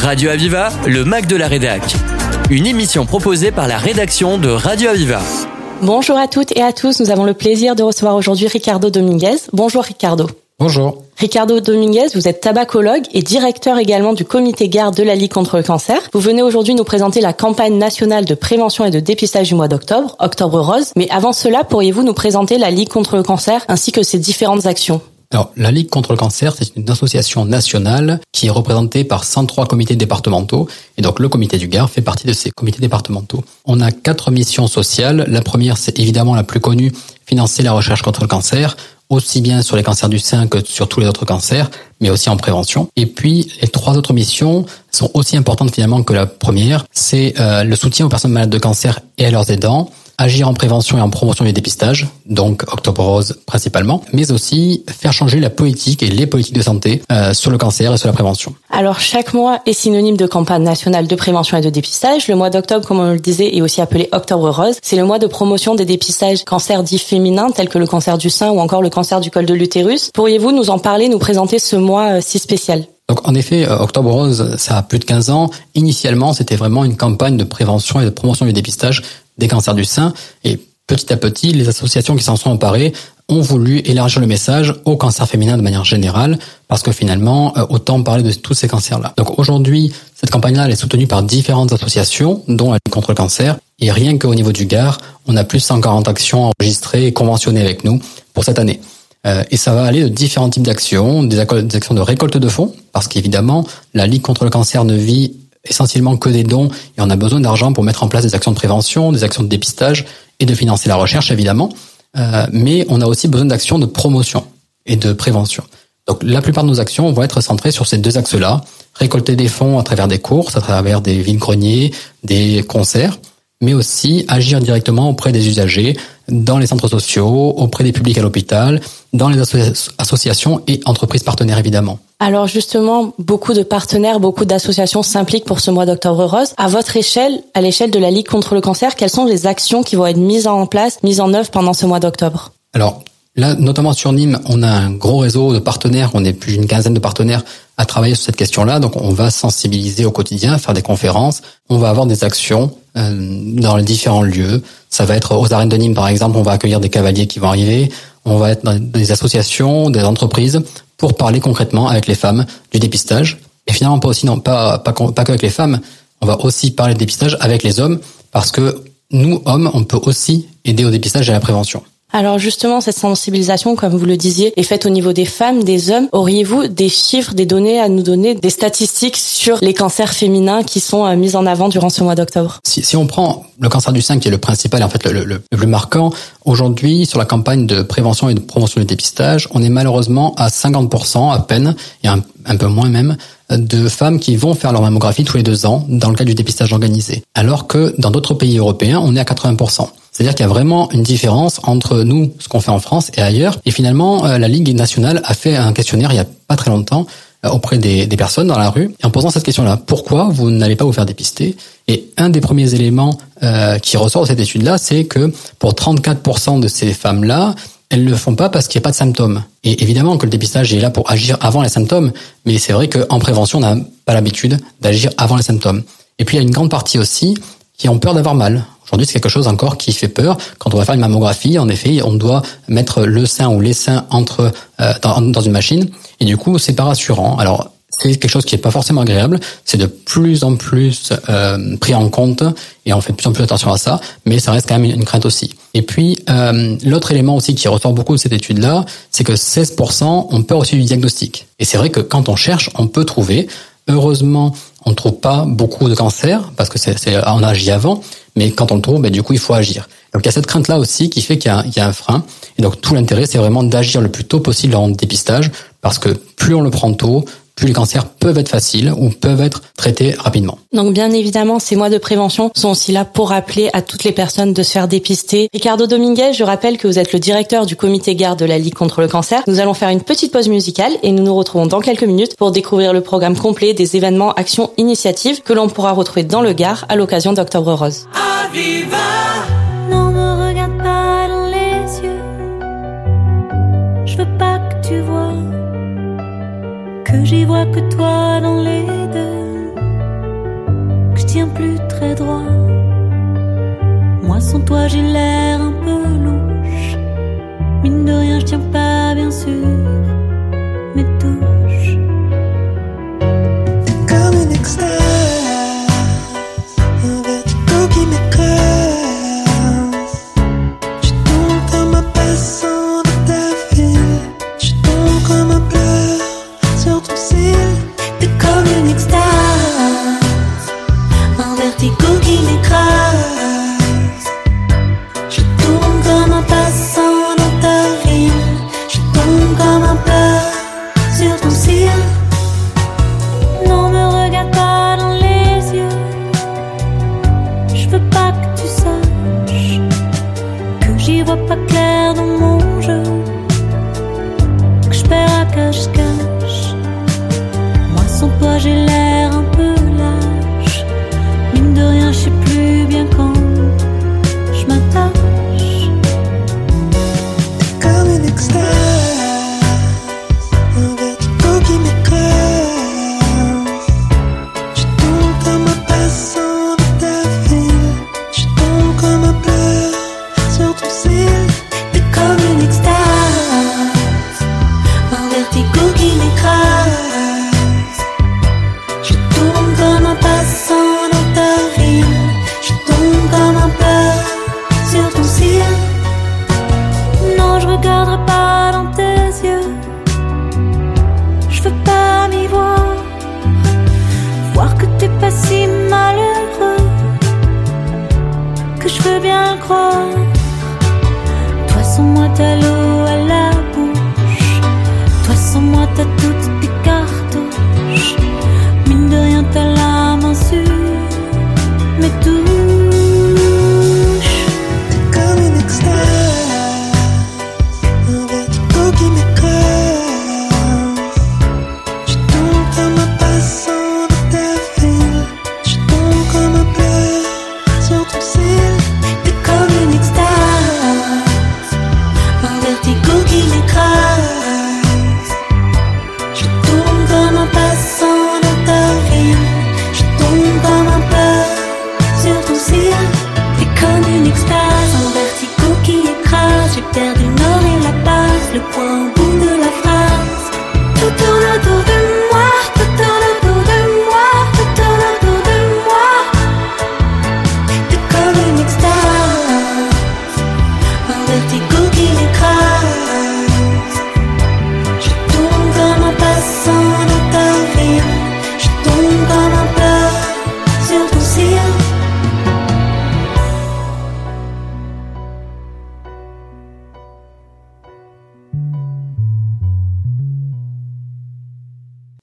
Radio Aviva, le Mac de la Rédac. Une émission proposée par la rédaction de Radio Aviva. Bonjour à toutes et à tous, nous avons le plaisir de recevoir aujourd'hui Ricardo Dominguez. Bonjour Ricardo. Bonjour. Ricardo Dominguez, vous êtes tabacologue et directeur également du comité garde de la Ligue contre le cancer. Vous venez aujourd'hui nous présenter la campagne nationale de prévention et de dépistage du mois d'octobre, Octobre Rose. Mais avant cela, pourriez-vous nous présenter la Ligue contre le cancer ainsi que ses différentes actions? Alors, la Ligue contre le cancer, c'est une association nationale qui est représentée par 103 comités départementaux. Et donc, le comité du Gard fait partie de ces comités départementaux. On a quatre missions sociales. La première, c'est évidemment la plus connue, financer la recherche contre le cancer, aussi bien sur les cancers du sein que sur tous les autres cancers, mais aussi en prévention. Et puis, les trois autres missions sont aussi importantes finalement que la première. C'est euh, le soutien aux personnes malades de cancer et à leurs aidants, agir en prévention et en promotion du dépistage, donc Octobre Rose principalement, mais aussi faire changer la politique et les politiques de santé euh, sur le cancer et sur la prévention. Alors chaque mois est synonyme de campagne nationale de prévention et de dépistage. Le mois d'octobre, comme on le disait, est aussi appelé Octobre Rose. C'est le mois de promotion des dépistages cancers dits féminins tels que le cancer du sein ou encore le cancer du col de l'utérus. Pourriez-vous nous en parler, nous présenter ce mois euh, si spécial? Donc en effet, euh, Octobre Rose, ça a plus de 15 ans. Initialement, c'était vraiment une campagne de prévention et de promotion du dépistage des cancers du sein. Et petit à petit, les associations qui s'en sont emparées ont voulu élargir le message au cancer féminin de manière générale, parce que finalement, euh, autant parler de tous ces cancers-là. Donc aujourd'hui, cette campagne-là, elle est soutenue par différentes associations, dont la Ligue contre le cancer. Et rien qu'au niveau du Gard, on a plus de 140 actions enregistrées et conventionnées avec nous pour cette année. Euh, et ça va aller de différents types d'actions, des actions de récolte de fonds, parce qu'évidemment, la Ligue contre le cancer ne vit essentiellement que des dons et on a besoin d'argent pour mettre en place des actions de prévention, des actions de dépistage et de financer la recherche évidemment. Euh, mais on a aussi besoin d'actions de promotion et de prévention. Donc la plupart de nos actions vont être centrées sur ces deux axes-là, récolter des fonds à travers des courses, à travers des villes-greniers, des concerts, mais aussi agir directement auprès des usagers, dans les centres sociaux, auprès des publics à l'hôpital, dans les associations et entreprises partenaires évidemment. Alors justement, beaucoup de partenaires, beaucoup d'associations s'impliquent pour ce mois d'octobre rose. À votre échelle, à l'échelle de la Ligue contre le cancer, quelles sont les actions qui vont être mises en place, mises en œuvre pendant ce mois d'octobre? Alors là, notamment sur Nîmes, on a un gros réseau de partenaires, on est plus d'une quinzaine de partenaires à travailler sur cette question-là. Donc on va sensibiliser au quotidien, faire des conférences, on va avoir des actions euh, dans les différents lieux. Ça va être aux arènes de Nîmes, par exemple, on va accueillir des cavaliers qui vont arriver. On va être dans des associations, des entreprises pour parler concrètement avec les femmes du dépistage. Et finalement, pas aussi non, pas pas pas qu'avec les femmes. On va aussi parler de dépistage avec les hommes parce que nous, hommes, on peut aussi aider au dépistage et à la prévention. Alors justement, cette sensibilisation, comme vous le disiez, est faite au niveau des femmes, des hommes. Auriez-vous des chiffres, des données à nous donner, des statistiques sur les cancers féminins qui sont euh, mis en avant durant ce mois d'octobre? Si, si, on prend le cancer du sein, qui est le principal, en fait le, le, le plus marquant, aujourd'hui, sur la campagne de prévention et de promotion du dépistage, on est malheureusement à 50% à peine, et un, un peu moins même, de femmes qui vont faire leur mammographie tous les deux ans dans le cadre du dépistage organisé. Alors que dans d'autres pays européens, on est à 80%. C'est-à-dire qu'il y a vraiment une différence entre nous, ce qu'on fait en France et ailleurs. Et finalement, euh, la Ligue nationale a fait un questionnaire il y a pas très longtemps euh, auprès des, personnes dans la rue en posant cette question-là, pourquoi vous n'allez pas vous faire dépister? Et un des premiers éléments euh, qui ressort de cette étude-là, c'est que pour 34% de ces femmes-là, elles ne le font pas parce qu'il n'y a pas de symptômes. Et évidemment que le dépistage est là pour agir avant les symptômes, mais c'est vrai qu'en prévention, on n'a pas l'habitude d'agir avant les symptômes. Et puis il y a une grande partie aussi qui ont peur d'avoir mal. Aujourd'hui, c'est quelque chose encore qui fait peur. Quand on va faire une mammographie, en effet, on doit mettre le sein ou les seins entre euh, dans, une machine, et du coup, c'est pas rassurant. Alors, c'est quelque chose qui est pas forcément agréable. C'est de plus en plus euh, pris en compte, et on fait de plus en plus attention à ça. Mais ça reste quand même une, crainte aussi. Et puis, euh, l'autre élément aussi qui ressort beaucoup de cette étude-là, c'est que 16% ont peur aussi du diagnostic. Et c'est vrai que quand on cherche, on peut trouver. Heureusement, on ne trouve pas beaucoup de cancers parce que c'est on agit avant, mais quand on le trouve, ben, du coup, il faut agir. Donc il y a cette crainte-là aussi qui fait qu'il y, y, a un frein. Et donc tout l'intérêt, c'est vraiment d'agir le plus tôt possible en dépistage, parce que plus on le prend tôt, plus les cancers peuvent être faciles ou peuvent être traités rapidement. Donc bien évidemment, ces mois de prévention sont aussi là pour rappeler à toutes les personnes de se faire dépister. Ricardo Dominguez, je rappelle que vous êtes le directeur du comité garde de la Ligue contre le cancer. Nous allons faire une petite pause musicale et nous nous retrouvons dans quelques minutes pour découvrir le programme complet des événements, actions, initiatives que l'on pourra retrouver dans le Gard à l'occasion d'Octobre Rose. Non, que j'y vois que toi dans les deux, que je tiens plus très droit. Moi sans toi j'ai l'air un peu louche, mine de rien je tiens pas bien sûr mes touches. Vois pas clair dans mon jeu, que je perds à cache-cache. Moi sans toi j'ai l'air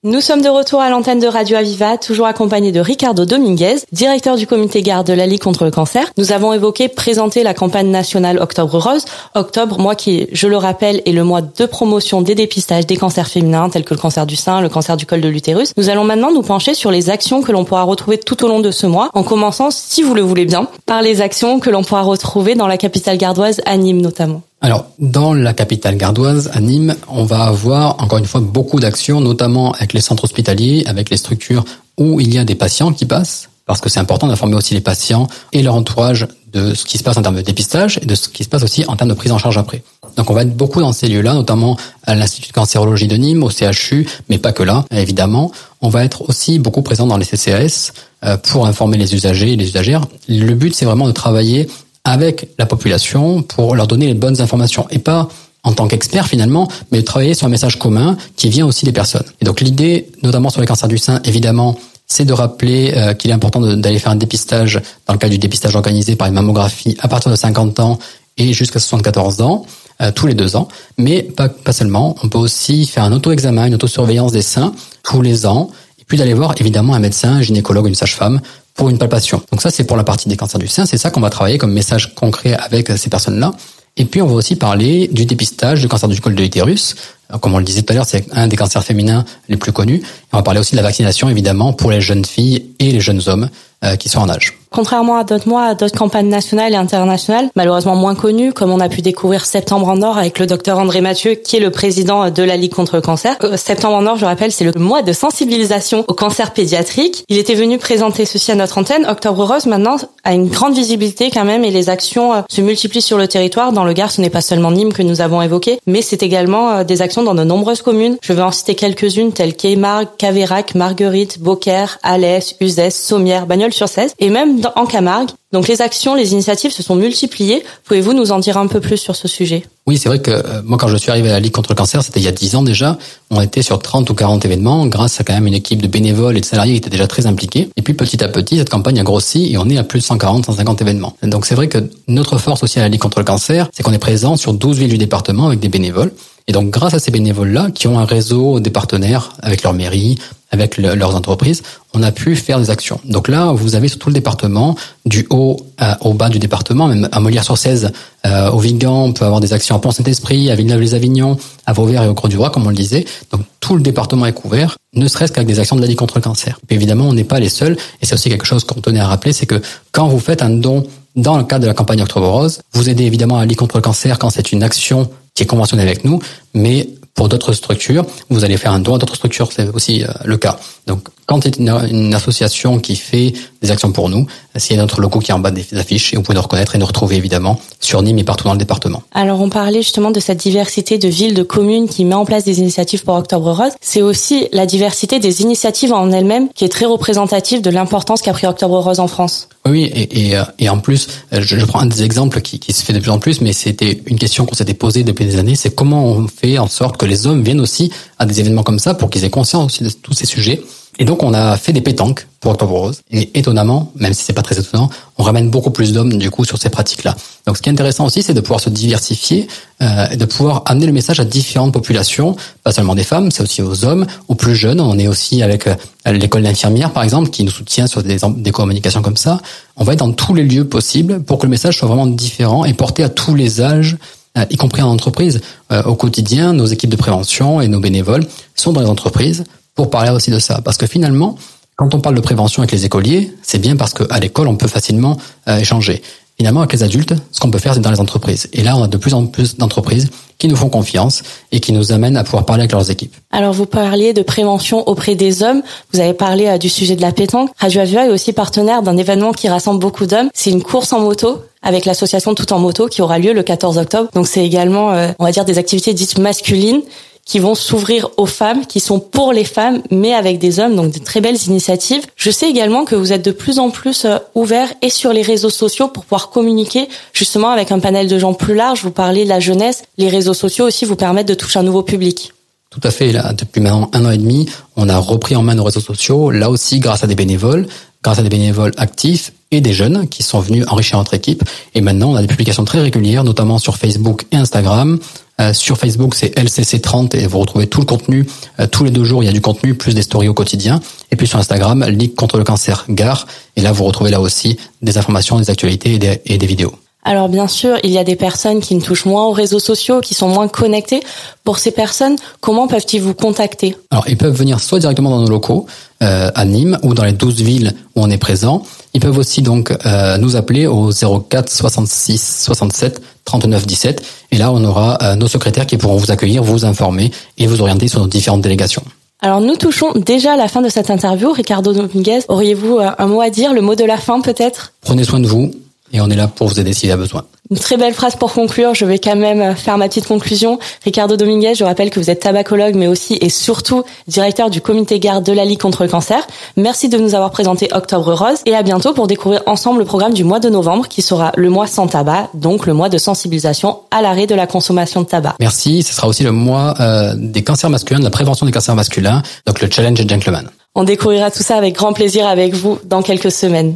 Nous sommes de retour à l'antenne de Radio Aviva, toujours accompagnés de Ricardo Dominguez, directeur du comité garde de la Ligue contre le cancer. Nous avons évoqué présenter la campagne nationale Octobre Rose. Octobre, mois qui, je le rappelle, est le mois de promotion des dépistages des cancers féminins tels que le cancer du sein, le cancer du col de l'utérus. Nous allons maintenant nous pencher sur les actions que l'on pourra retrouver tout au long de ce mois, en commençant, si vous le voulez bien, par les actions que l'on pourra retrouver dans la capitale gardoise, à Nîmes notamment. Alors, dans la capitale gardoise, à Nîmes, on va avoir encore une fois beaucoup d'actions, notamment avec les centres hospitaliers, avec les structures où il y a des patients qui passent, parce que c'est important d'informer aussi les patients et leur entourage de ce qui se passe en termes de dépistage et de ce qui se passe aussi en termes de prise en charge après. Donc on va être beaucoup dans ces lieux-là, notamment à l'Institut de cancérologie de Nîmes, au CHU, mais pas que là, évidemment. On va être aussi beaucoup présent dans les CCAS euh, pour informer les usagers et les usagères. Le but, c'est vraiment de travailler avec la population pour leur donner les bonnes informations et pas en tant qu'expert finalement, mais travailler sur un message commun qui vient aussi des personnes. Et donc l'idée, notamment sur les cancers du sein, évidemment, c'est de rappeler euh, qu'il est important d'aller faire un dépistage dans le cadre du dépistage organisé par une mammographie à partir de 50 ans et jusqu'à 74 ans, euh, tous les deux ans. Mais pas, pas seulement, on peut aussi faire un auto-examen, une auto-surveillance des seins tous les ans, et puis d'aller voir évidemment un médecin, un gynécologue, une sage-femme pour une palpation. Donc ça, c'est pour la partie des cancers du sein. C'est ça qu'on va travailler comme message concret avec ces personnes-là. Et puis, on va aussi parler du dépistage du cancer du col de l'utérus. Comme on le disait tout à l'heure, c'est un des cancers féminins les plus connus. On va parler aussi de la vaccination, évidemment, pour les jeunes filles et les jeunes hommes euh, qui sont en âge. Contrairement à d'autres mois, à d'autres campagnes nationales et internationales, malheureusement moins connues, comme on a pu découvrir Septembre en Or avec le docteur André Mathieu, qui est le président de la Ligue contre le cancer. Euh, Septembre en Or, je rappelle, c'est le mois de sensibilisation au cancer pédiatrique. Il était venu présenter ceci à notre antenne. Octobre Rose, maintenant, a une grande visibilité quand même et les actions euh, se multiplient sur le territoire. Dans le Gard, ce n'est pas seulement Nîmes que nous avons évoqué, mais c'est également euh, des actions dans de nombreuses communes. Je vais en citer quelques-unes telles qu'Eymargues, Cavérac, Marguerite, Beaucaire, Alès, Uzès, Sommières, Bagnols-sur-Cèze et même en Camargue. Donc les actions, les initiatives se sont multipliées. Pouvez-vous nous en dire un peu plus sur ce sujet? Oui, c'est vrai que euh, moi, quand je suis arrivé à la Ligue contre le cancer, c'était il y a 10 ans déjà. On était sur 30 ou 40 événements grâce à quand même une équipe de bénévoles et de salariés qui étaient déjà très impliqués. Et puis petit à petit, cette campagne a grossi et on est à plus de 140, 150 événements. Donc c'est vrai que notre force aussi à la Ligue contre le cancer, c'est qu'on est présent sur 12 villes du département avec des bénévoles. Et donc grâce à ces bénévoles-là, qui ont un réseau des partenaires avec leur mairie, avec le- leurs entreprises, on a pu faire des actions. Donc là, vous avez sur tout le département, du haut au bas du département, même à Molière-sur-Cèze, euh, au Vigan, on peut avoir des actions à Pont-Saint-Esprit, à Villeneuve-les-Avignon, à Vauvert et au Croix-du-Roi, comme on le disait. Donc tout le département est couvert, ne serait-ce qu'avec des actions de la Ligue contre le cancer. Puis évidemment, on n'est pas les seuls, et c'est aussi quelque chose qu'on tenait à rappeler, c'est que quand vous faites un don dans le cadre de la campagne Octobre Rose, vous aidez évidemment à la Ligue contre le cancer quand c'est une action qui est conventionnée avec nous, mais pour d'autres structures, vous allez faire un don à d'autres structures, c'est aussi euh, le cas. Donc, quand c'est une, une association qui fait des actions pour nous, c'est notre logo qui est en bas des affiches et vous pouvez nous reconnaître et nous retrouver évidemment sur Nîmes et partout dans le département. Alors on parlait justement de cette diversité de villes, de communes qui met en place des initiatives pour Octobre Rose. C'est aussi la diversité des initiatives en elles-mêmes qui est très représentative de l'importance qu'a pris Octobre Rose en France. Oui, et, et, euh, et en plus, euh, je, je prends un des exemples qui, qui se fait de plus en plus, mais c'était une question qu'on s'était posée depuis des années, c'est comment on fait en sorte que les hommes viennent aussi à des événements comme ça pour qu'ils aient conscience aussi de tous ces sujets. Et donc on a fait des pétanques pour Octobre Rose. Et étonnamment, même si c'est pas très étonnant, on ramène beaucoup plus d'hommes du coup sur ces pratiques-là. Donc ce qui est intéressant aussi, c'est de pouvoir se diversifier euh, et de pouvoir amener le message à différentes populations, pas seulement des femmes, c'est aussi aux hommes, aux plus jeunes. On est aussi avec euh, l'école d'infirmières par exemple qui nous soutient sur des, des communications comme ça. On va être dans tous les lieux possibles pour que le message soit vraiment différent et porté à tous les âges euh, y compris en entreprise. Euh, au quotidien, nos équipes de prévention et nos bénévoles sont dans les entreprises pour parler aussi de ça. Parce que finalement, quand on parle de prévention avec les écoliers, c'est bien parce qu'à l'école, on peut facilement euh, échanger. Finalement, avec les adultes, ce qu'on peut faire, c'est dans les entreprises. Et là, on a de plus en plus d'entreprises qui nous font confiance et qui nous amènent à pouvoir parler avec leurs équipes. Alors vous parliez de prévention auprès des hommes, vous avez parlé euh, du sujet de la pétanque. Radio Aviva est aussi partenaire d'un événement qui rassemble beaucoup d'hommes. C'est une course en moto avec l'association Tout en moto qui aura lieu le 14 octobre. Donc c'est également, euh, on va dire, des activités dites masculines qui vont s'ouvrir aux femmes, qui sont pour les femmes, mais avec des hommes, donc de très belles initiatives. Je sais également que vous êtes de plus en plus euh, ouverts et sur les réseaux sociaux pour pouvoir communiquer justement avec un panel de gens plus large. Vous parlez de la jeunesse, les réseaux sociaux aussi vous permettent de toucher un nouveau public. Tout à fait. Là, depuis maintenant un an et demi, on a repris en main nos réseaux sociaux. Là aussi, grâce à des bénévoles, grâce à des bénévoles actifs et des jeunes qui sont venus enrichir notre équipe. Et maintenant, on a des publications très régulières, notamment sur Facebook et Instagram. Euh, sur Facebook, c'est LCC30 et vous retrouvez tout le contenu. Euh, tous les deux jours, il y a du contenu, plus des stories au quotidien. Et puis sur Instagram, Ligue contre le cancer Gare. Et là, vous retrouvez là aussi des informations, des actualités et des, et des vidéos. Alors bien sûr, il y a des personnes qui ne touchent moins aux réseaux sociaux, qui sont moins connectées. Pour ces personnes, comment peuvent-ils vous contacter? Alors, ils peuvent venir soit directement dans nos locaux euh, à Nîmes ou dans les 12 villes où on est présent. Ils peuvent aussi donc euh, nous appeler au 04 66 67 39 17 et là on aura euh, nos secrétaires qui pourront vous accueillir, vous informer et vous orienter sur nos différentes délégations. Alors nous touchons déjà à la fin de cette interview. Ricardo Dominguez, auriez-vous euh, un mot à dire, le mot de la fin peut-être? Prenez soin de vous et on est là pour vous aider s'il y a besoin. Une très belle phrase pour conclure. Je vais quand même faire ma petite conclusion. Ricardo Dominguez, je rappelle que vous êtes tabacologue, mais aussi et surtout directeur du comité garde de la Ligue contre le cancer. Merci de nous avoir présenté Octobre Rose et à bientôt pour découvrir ensemble le programme du mois de novembre qui sera le mois sans tabac, donc le mois de sensibilisation à l'arrêt de la consommation de tabac. Merci. Ce sera aussi le mois euh, des cancers masculins, de la prévention des cancers masculins, donc le challenge gentleman. On découvrira tout ça avec grand plaisir avec vous dans quelques semaines.